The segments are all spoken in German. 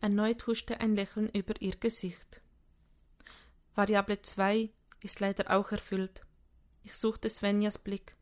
Erneut huschte ein Lächeln über ihr Gesicht. Variable 2 ist leider auch erfüllt. Ich suchte Svenjas Blick.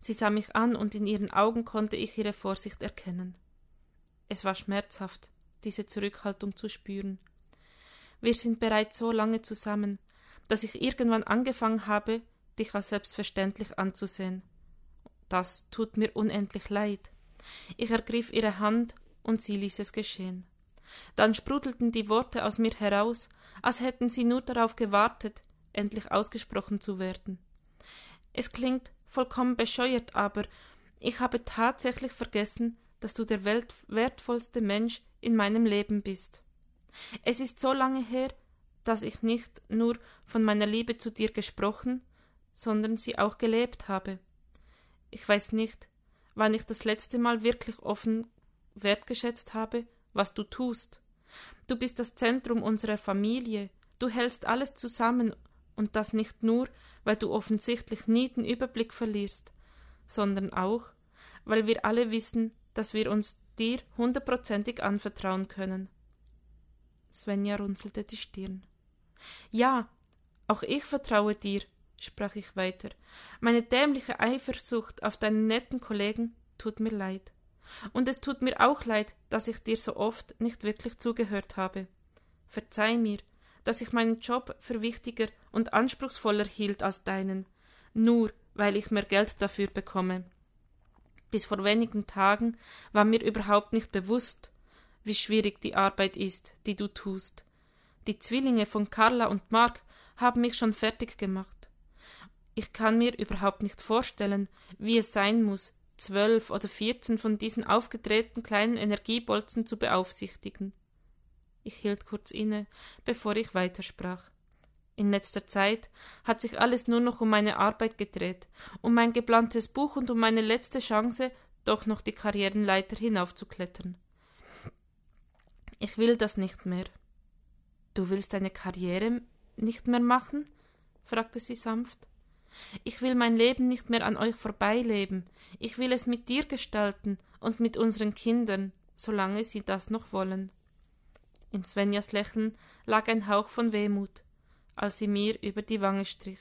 Sie sah mich an und in ihren Augen konnte ich ihre Vorsicht erkennen. Es war schmerzhaft, diese Zurückhaltung zu spüren. Wir sind bereits so lange zusammen, dass ich irgendwann angefangen habe, dich als selbstverständlich anzusehen. Das tut mir unendlich leid. Ich ergriff ihre Hand und sie ließ es geschehen. Dann sprudelten die Worte aus mir heraus, als hätten sie nur darauf gewartet, endlich ausgesprochen zu werden. Es klingt vollkommen bescheuert, aber ich habe tatsächlich vergessen, dass du der wertvollste Mensch in meinem Leben bist. Es ist so lange her, dass ich nicht nur von meiner Liebe zu dir gesprochen, sondern sie auch gelebt habe. Ich weiß nicht, wann ich das letzte Mal wirklich offen wertgeschätzt habe, was du tust. Du bist das Zentrum unserer Familie, du hältst alles zusammen, und das nicht nur, weil du offensichtlich nie den Überblick verlierst, sondern auch, weil wir alle wissen, dass wir uns dir hundertprozentig anvertrauen können. Svenja runzelte die Stirn. Ja, auch ich vertraue dir, sprach ich weiter. Meine dämliche Eifersucht auf deinen netten Kollegen tut mir leid. Und es tut mir auch leid, dass ich dir so oft nicht wirklich zugehört habe. Verzeih mir, dass ich meinen Job für wichtiger und anspruchsvoller hielt als deinen, nur weil ich mehr Geld dafür bekomme. Bis vor wenigen Tagen war mir überhaupt nicht bewusst, wie schwierig die Arbeit ist, die du tust. Die Zwillinge von Carla und Mark haben mich schon fertig gemacht. Ich kann mir überhaupt nicht vorstellen, wie es sein muss, zwölf oder vierzehn von diesen aufgedrehten kleinen Energiebolzen zu beaufsichtigen. Ich hielt kurz inne, bevor ich weitersprach. In letzter Zeit hat sich alles nur noch um meine Arbeit gedreht, um mein geplantes Buch und um meine letzte Chance, doch noch die Karrierenleiter hinaufzuklettern. Ich will das nicht mehr. Du willst deine Karriere nicht mehr machen? fragte sie sanft. Ich will mein Leben nicht mehr an euch vorbeileben. Ich will es mit dir gestalten und mit unseren Kindern, solange sie das noch wollen. In Svenjas Lächeln lag ein Hauch von Wehmut, als sie mir über die Wange strich.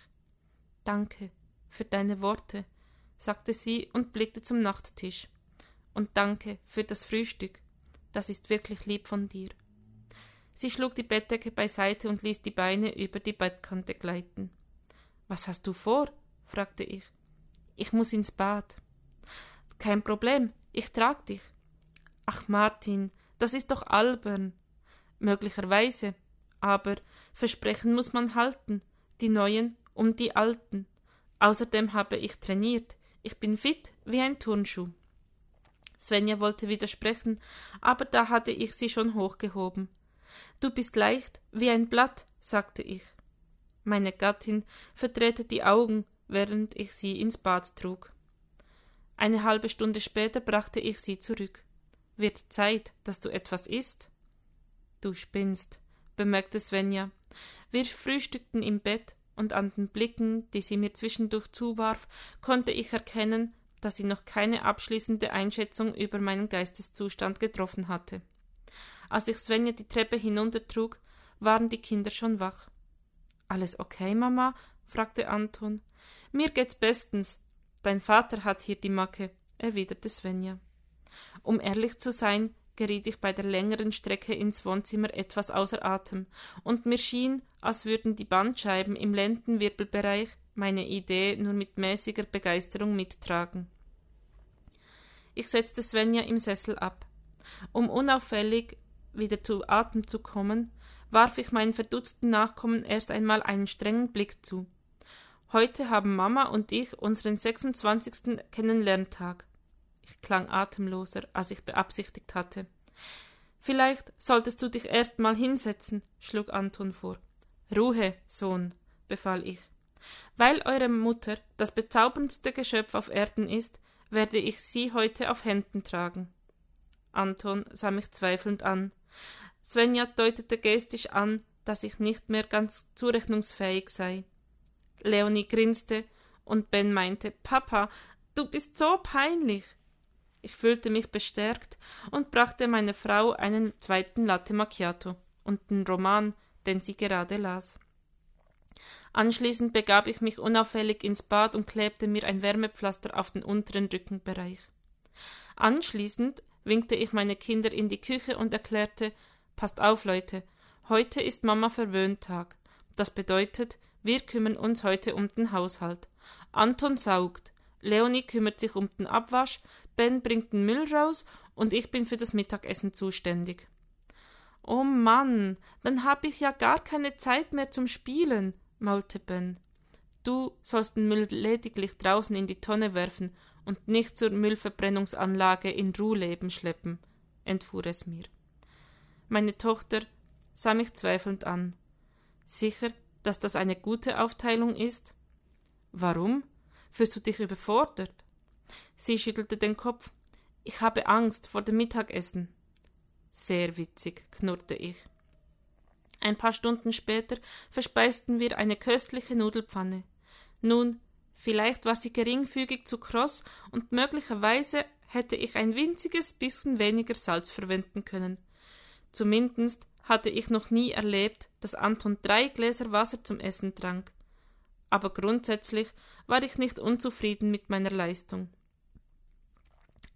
Danke für deine Worte, sagte sie und blickte zum Nachttisch. Und danke für das Frühstück. Das ist wirklich lieb von dir. Sie schlug die Bettdecke beiseite und ließ die Beine über die Bettkante gleiten. Was hast du vor? fragte ich. Ich muss ins Bad. Kein Problem, ich trag dich. Ach, Martin, das ist doch albern. Möglicherweise, aber Versprechen muss man halten, die neuen um die alten. Außerdem habe ich trainiert. Ich bin fit wie ein Turnschuh. Svenja wollte widersprechen, aber da hatte ich sie schon hochgehoben. Du bist leicht wie ein Blatt, sagte ich. Meine Gattin verdrehte die Augen, während ich sie ins Bad trug. Eine halbe Stunde später brachte ich sie zurück. Wird Zeit, dass du etwas isst? Du spinnst, bemerkte Svenja. Wir frühstückten im Bett, und an den Blicken, die sie mir zwischendurch zuwarf, konnte ich erkennen, dass sie noch keine abschließende Einschätzung über meinen Geisteszustand getroffen hatte. Als ich Svenja die Treppe hinuntertrug, waren die Kinder schon wach. Alles okay, Mama? fragte Anton. Mir geht's bestens. Dein Vater hat hier die Macke, erwiderte Svenja. Um ehrlich zu sein, geriet ich bei der längeren Strecke ins Wohnzimmer etwas außer Atem, und mir schien, als würden die Bandscheiben im Lendenwirbelbereich meine Idee nur mit mäßiger Begeisterung mittragen. Ich setzte Svenja im Sessel ab. Um unauffällig wieder zu Atem zu kommen, warf ich meinen verdutzten Nachkommen erst einmal einen strengen Blick zu. Heute haben Mama und ich unseren 26. Kennenlerntag. Ich klang atemloser, als ich beabsichtigt hatte. Vielleicht solltest du dich erst mal hinsetzen, schlug Anton vor. Ruhe, Sohn, befahl ich. Weil eure Mutter das bezauberndste Geschöpf auf Erden ist, werde ich sie heute auf Händen tragen. Anton sah mich zweifelnd an. Svenja deutete gestisch an, dass ich nicht mehr ganz zurechnungsfähig sei. Leonie grinste und Ben meinte, Papa, du bist so peinlich. Ich fühlte mich bestärkt und brachte meiner Frau einen zweiten Latte Macchiato und den Roman, den sie gerade las. Anschließend begab ich mich unauffällig ins Bad und klebte mir ein Wärmepflaster auf den unteren Rückenbereich. Anschließend winkte ich meine Kinder in die Küche und erklärte Passt auf, Leute, heute ist Mama Verwöhntag. Das bedeutet, wir kümmern uns heute um den Haushalt. Anton saugt, Leonie kümmert sich um den Abwasch, Ben bringt den Müll raus und ich bin für das Mittagessen zuständig. Oh Mann, dann hab ich ja gar keine Zeit mehr zum Spielen, maulte Ben. Du sollst den Müll lediglich draußen in die Tonne werfen und nicht zur Müllverbrennungsanlage in Ruhleben schleppen, entfuhr es mir. Meine Tochter sah mich zweifelnd an. Sicher, dass das eine gute Aufteilung ist? Warum? Fühlst du dich überfordert? Sie schüttelte den Kopf. Ich habe Angst vor dem Mittagessen. Sehr witzig, knurrte ich. Ein paar Stunden später verspeisten wir eine köstliche Nudelpfanne. Nun, vielleicht war sie geringfügig zu kross und möglicherweise hätte ich ein winziges bisschen weniger Salz verwenden können. Zumindest hatte ich noch nie erlebt, dass Anton drei Gläser Wasser zum Essen trank. Aber grundsätzlich war ich nicht unzufrieden mit meiner Leistung.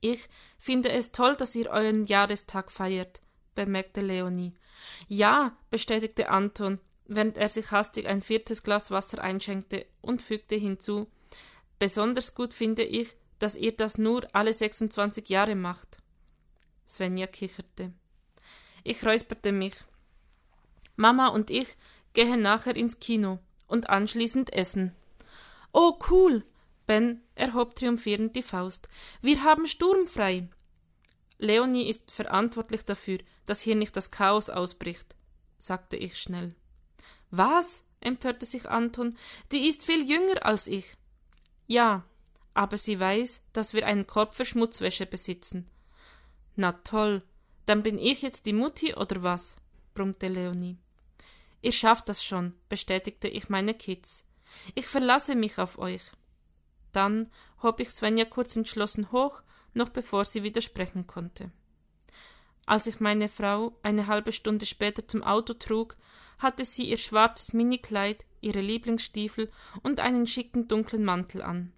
Ich finde es toll, dass ihr euren Jahrestag feiert, bemerkte Leonie. Ja, bestätigte Anton, während er sich hastig ein viertes Glas Wasser einschenkte und fügte hinzu Besonders gut finde ich, dass ihr das nur alle 26 Jahre macht. Svenja kicherte. Ich räusperte mich. Mama und ich gehen nachher ins Kino und anschließend essen. Oh, cool! Ben erhob triumphierend die Faust. Wir haben sturmfrei. Leonie ist verantwortlich dafür, dass hier nicht das Chaos ausbricht, sagte ich schnell. Was? empörte sich Anton. Die ist viel jünger als ich. Ja, aber sie weiß, dass wir einen Korb für Schmutzwäsche besitzen. Na toll, dann bin ich jetzt die Mutti oder was? brummte Leonie. Ihr schafft das schon, bestätigte ich meine Kids. Ich verlasse mich auf euch. Dann hob ich Svenja kurz entschlossen hoch, noch bevor sie widersprechen konnte. Als ich meine Frau eine halbe Stunde später zum Auto trug, hatte sie ihr schwarzes Minikleid, ihre Lieblingsstiefel und einen schicken dunklen Mantel an.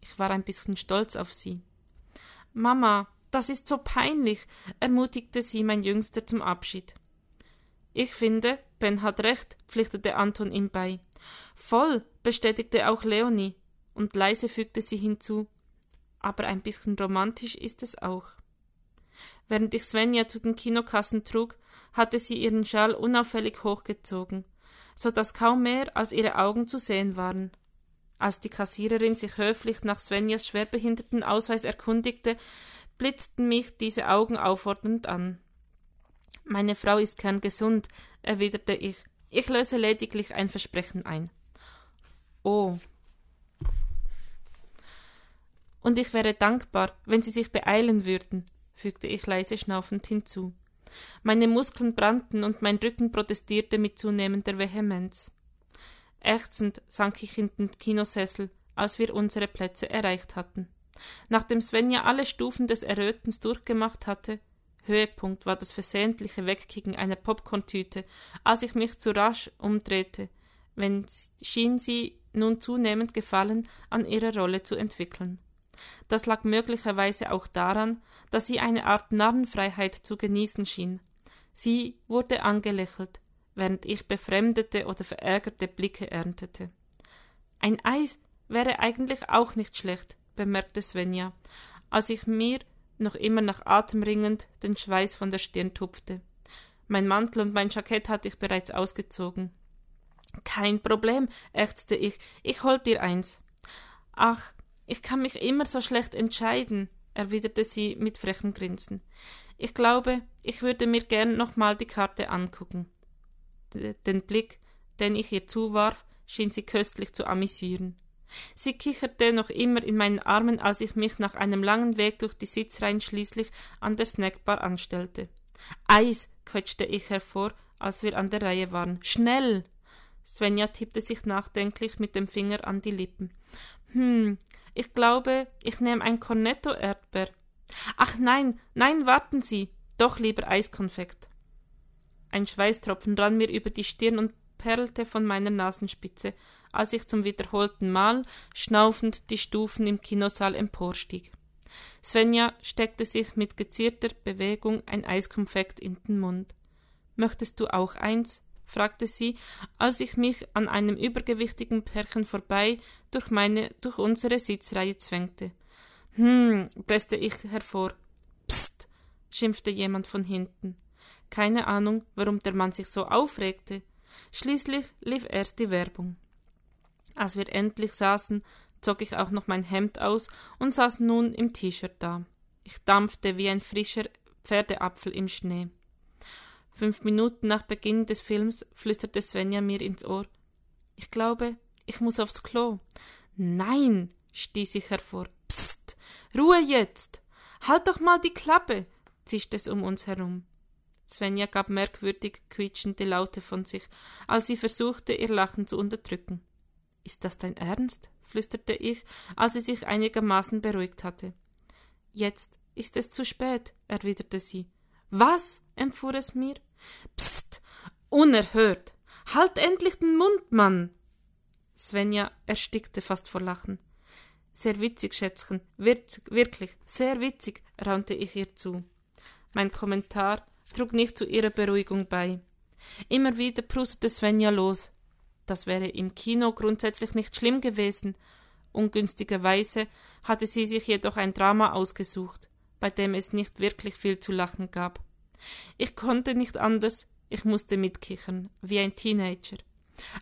Ich war ein bisschen stolz auf sie. Mama, das ist so peinlich, ermutigte sie mein Jüngster zum Abschied. Ich finde, Ben hat recht, pflichtete Anton ihm bei. Voll, bestätigte auch Leonie, und leise fügte sie hinzu. Aber ein bisschen romantisch ist es auch. Während ich Svenja zu den Kinokassen trug, hatte sie ihren Schal unauffällig hochgezogen, so dass kaum mehr als ihre Augen zu sehen waren. Als die Kassiererin sich höflich nach Svenjas Schwerbehindertenausweis erkundigte, blitzten mich diese Augen auffordernd an. Meine Frau ist kerngesund, erwiderte ich. Ich löse lediglich ein Versprechen ein. Oh. Und ich wäre dankbar, wenn Sie sich beeilen würden, fügte ich leise schnaufend hinzu. Meine Muskeln brannten und mein Rücken protestierte mit zunehmender Vehemenz. Ächzend sank ich in den Kinosessel, als wir unsere Plätze erreicht hatten. Nachdem Svenja alle Stufen des Errötens durchgemacht hatte, Höhepunkt war das versehentliche Wegkicken einer Popcorntüte, als ich mich zu rasch umdrehte, wenn schien sie nun zunehmend Gefallen an ihrer Rolle zu entwickeln. Das lag möglicherweise auch daran, dass sie eine Art Narrenfreiheit zu genießen schien. Sie wurde angelächelt, während ich befremdete oder verärgerte Blicke erntete. Ein Eis wäre eigentlich auch nicht schlecht, bemerkte Svenja, als ich mir noch immer nach Atem ringend den Schweiß von der Stirn tupfte. Mein Mantel und mein Jackett hatte ich bereits ausgezogen. Kein Problem, ächzte ich, ich hol dir eins. Ach, ich kann mich immer so schlecht entscheiden, erwiderte sie mit frechem Grinsen. Ich glaube, ich würde mir gern nochmal die Karte angucken. Den Blick, den ich ihr zuwarf, schien sie köstlich zu amüsieren. Sie kicherte noch immer in meinen Armen, als ich mich nach einem langen Weg durch die Sitzreihen schließlich an der Snackbar anstellte. Eis, quetschte ich hervor, als wir an der Reihe waren. Schnell! Svenja tippte sich nachdenklich mit dem Finger an die Lippen. Hm, ich glaube, ich nehme ein Cornetto-Erdbeer. Ach nein, nein, warten Sie, doch lieber Eiskonfekt. Ein Schweißtropfen rann mir über die Stirn und perlte von meiner Nasenspitze, als ich zum wiederholten Mal schnaufend die Stufen im Kinosaal emporstieg. Svenja steckte sich mit gezierter Bewegung ein Eiskonfekt in den Mund. Möchtest du auch eins? fragte sie, als ich mich an einem übergewichtigen Pärchen vorbei durch meine, durch unsere Sitzreihe zwängte. Hm, bläste ich hervor. Psst, schimpfte jemand von hinten. Keine Ahnung, warum der Mann sich so aufregte. Schließlich lief erst die Werbung. Als wir endlich saßen, zog ich auch noch mein Hemd aus und saß nun im T-Shirt da. Ich dampfte wie ein frischer Pferdeapfel im Schnee. Fünf Minuten nach Beginn des Films flüsterte Svenja mir ins Ohr. Ich glaube, ich muss aufs Klo. Nein, stieß ich hervor. Psst, Ruhe jetzt. Halt doch mal die Klappe, zischte es um uns herum. Svenja gab merkwürdig quietschende Laute von sich, als sie versuchte, ihr Lachen zu unterdrücken. Ist das dein Ernst? flüsterte ich, als sie sich einigermaßen beruhigt hatte. Jetzt ist es zu spät, erwiderte sie. Was? empfuhr es mir. Psst, unerhört. Halt endlich den Mund, Mann. Svenja erstickte fast vor Lachen. Sehr witzig, Schätzchen, witzig, wirklich, sehr witzig, raunte ich ihr zu. Mein Kommentar trug nicht zu ihrer Beruhigung bei. Immer wieder prustete Svenja los. Das wäre im Kino grundsätzlich nicht schlimm gewesen. Ungünstigerweise hatte sie sich jedoch ein Drama ausgesucht bei dem es nicht wirklich viel zu lachen gab. Ich konnte nicht anders, ich musste mitkichern, wie ein Teenager.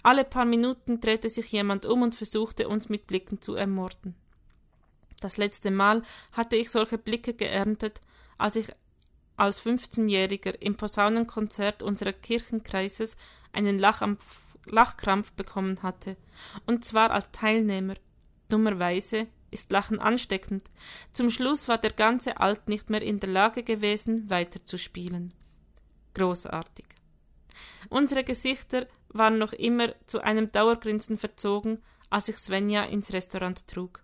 Alle paar Minuten drehte sich jemand um und versuchte uns mit Blicken zu ermorden. Das letzte Mal hatte ich solche Blicke geerntet, als ich als 15-Jähriger im Posaunenkonzert unserer Kirchenkreises einen Lachkrampf bekommen hatte, und zwar als Teilnehmer. Dummerweise ist Lachen ansteckend. Zum Schluss war der ganze Alt nicht mehr in der Lage gewesen, weiterzuspielen. Großartig. Unsere Gesichter waren noch immer zu einem Dauergrinsen verzogen, als ich Svenja ins Restaurant trug.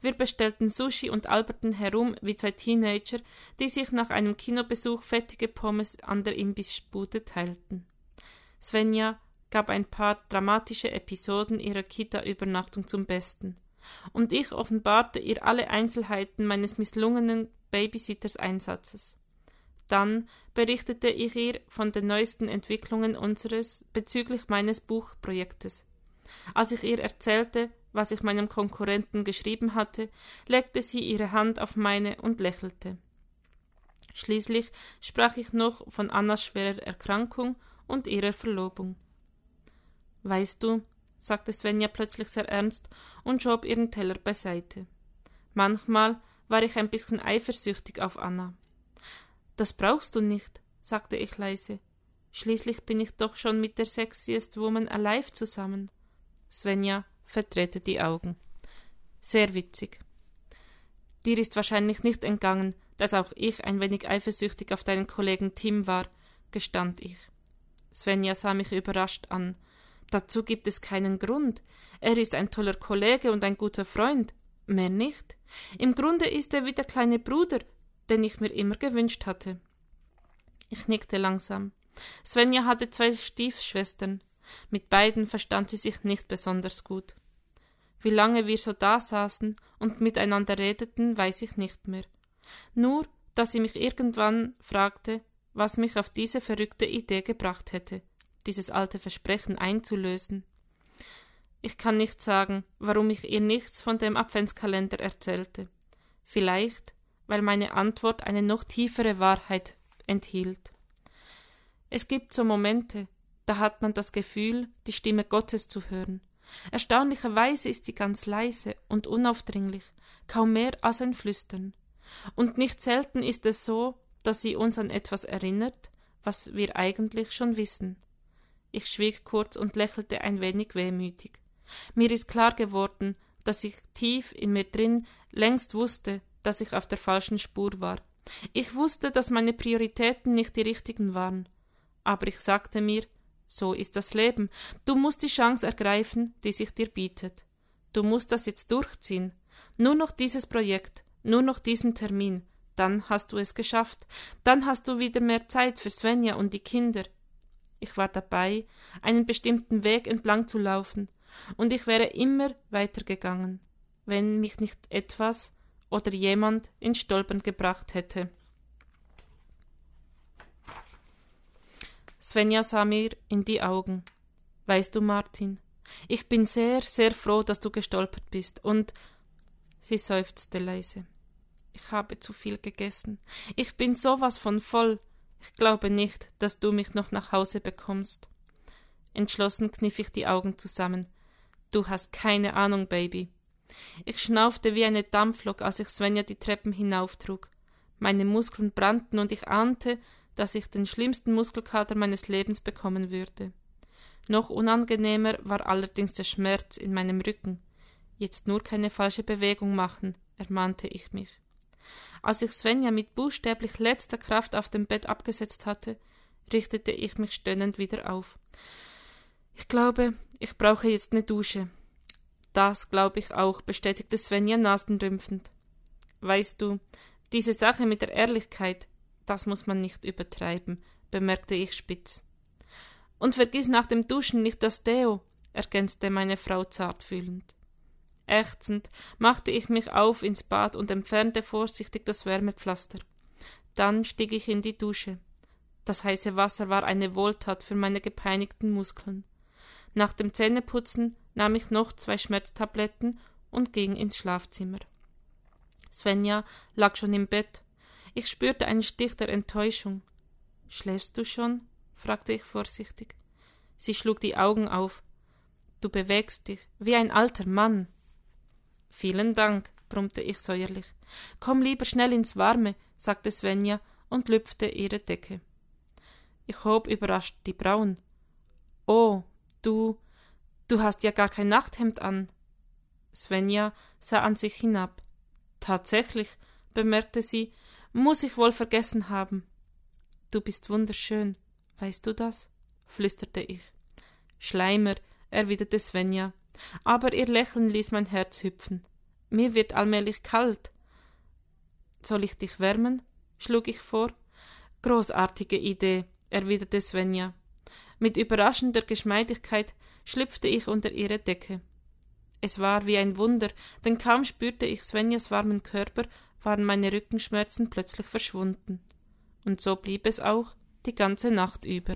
Wir bestellten Sushi und alberten herum wie zwei Teenager, die sich nach einem Kinobesuch fettige Pommes an der Imbissbude teilten. Svenja gab ein paar dramatische Episoden ihrer Kita-Übernachtung zum Besten und ich offenbarte ihr alle Einzelheiten meines misslungenen Babysitters-Einsatzes. Dann berichtete ich ihr von den neuesten Entwicklungen unseres bezüglich meines Buchprojektes. Als ich ihr erzählte, was ich meinem Konkurrenten geschrieben hatte, legte sie ihre Hand auf meine und lächelte. Schließlich sprach ich noch von Annas schwerer Erkrankung und ihrer Verlobung. Weißt du, sagte Svenja plötzlich sehr ernst und schob ihren Teller beiseite. Manchmal war ich ein bisschen eifersüchtig auf Anna. Das brauchst du nicht, sagte ich leise. Schließlich bin ich doch schon mit der sexiest Woman alive zusammen. Svenja verdrehte die Augen. Sehr witzig. Dir ist wahrscheinlich nicht entgangen, dass auch ich ein wenig eifersüchtig auf deinen Kollegen Tim war, gestand ich. Svenja sah mich überrascht an. Dazu gibt es keinen Grund. Er ist ein toller Kollege und ein guter Freund. Mehr nicht. Im Grunde ist er wie der kleine Bruder, den ich mir immer gewünscht hatte. Ich nickte langsam. Svenja hatte zwei Stiefschwestern. Mit beiden verstand sie sich nicht besonders gut. Wie lange wir so da saßen und miteinander redeten, weiß ich nicht mehr. Nur, dass sie mich irgendwann fragte, was mich auf diese verrückte Idee gebracht hätte dieses alte Versprechen einzulösen. Ich kann nicht sagen, warum ich ihr nichts von dem Adventskalender erzählte. Vielleicht, weil meine Antwort eine noch tiefere Wahrheit enthielt. Es gibt so Momente, da hat man das Gefühl, die Stimme Gottes zu hören. Erstaunlicherweise ist sie ganz leise und unaufdringlich, kaum mehr als ein Flüstern. Und nicht selten ist es so, dass sie uns an etwas erinnert, was wir eigentlich schon wissen. Ich schwieg kurz und lächelte ein wenig wehmütig. Mir ist klar geworden, dass ich tief in mir drin längst wusste, dass ich auf der falschen Spur war. Ich wusste, dass meine Prioritäten nicht die richtigen waren. Aber ich sagte mir, so ist das Leben. Du musst die Chance ergreifen, die sich dir bietet. Du musst das jetzt durchziehen. Nur noch dieses Projekt, Nur noch diesen Termin, dann hast du es geschafft, dann hast du wieder mehr Zeit für Svenja und die Kinder. Ich war dabei, einen bestimmten Weg entlang zu laufen, und ich wäre immer weitergegangen, wenn mich nicht etwas oder jemand ins Stolpern gebracht hätte. Svenja sah mir in die Augen. Weißt du, Martin, ich bin sehr, sehr froh, dass du gestolpert bist, und sie seufzte leise. Ich habe zu viel gegessen. Ich bin sowas von voll. Ich glaube nicht, dass du mich noch nach Hause bekommst. Entschlossen kniff ich die Augen zusammen. Du hast keine Ahnung, Baby. Ich schnaufte wie eine Dampflok, als ich Svenja die Treppen hinauftrug. Meine Muskeln brannten und ich ahnte, dass ich den schlimmsten Muskelkater meines Lebens bekommen würde. Noch unangenehmer war allerdings der Schmerz in meinem Rücken. Jetzt nur keine falsche Bewegung machen, ermahnte ich mich. Als ich Svenja mit buchstäblich letzter Kraft auf dem Bett abgesetzt hatte, richtete ich mich stöhnend wieder auf. Ich glaube, ich brauche jetzt eine Dusche. Das glaube ich auch, bestätigte Svenja nasenrümpfend. Weißt du, diese Sache mit der Ehrlichkeit, das muss man nicht übertreiben, bemerkte ich spitz. Und vergiss nach dem Duschen nicht das Deo, ergänzte meine Frau zartfühlend. Ächzend machte ich mich auf ins Bad und entfernte vorsichtig das Wärmepflaster. Dann stieg ich in die Dusche. Das heiße Wasser war eine Wohltat für meine gepeinigten Muskeln. Nach dem Zähneputzen nahm ich noch zwei Schmerztabletten und ging ins Schlafzimmer. Svenja lag schon im Bett. Ich spürte einen Stich der Enttäuschung. Schläfst du schon? fragte ich vorsichtig. Sie schlug die Augen auf. Du bewegst dich wie ein alter Mann. Vielen Dank, brummte ich säuerlich. Komm lieber schnell ins Warme, sagte Svenja und lüpfte ihre Decke. Ich hob überrascht die Brauen. Oh, du, du hast ja gar kein Nachthemd an. Svenja sah an sich hinab. Tatsächlich, bemerkte sie, muss ich wohl vergessen haben. Du bist wunderschön, weißt du das? flüsterte ich. Schleimer, erwiderte Svenja aber ihr Lächeln ließ mein Herz hüpfen. Mir wird allmählich kalt. Soll ich dich wärmen? schlug ich vor. Großartige Idee, erwiderte Svenja. Mit überraschender Geschmeidigkeit schlüpfte ich unter ihre Decke. Es war wie ein Wunder, denn kaum spürte ich Svenjas warmen Körper, waren meine Rückenschmerzen plötzlich verschwunden. Und so blieb es auch die ganze Nacht über.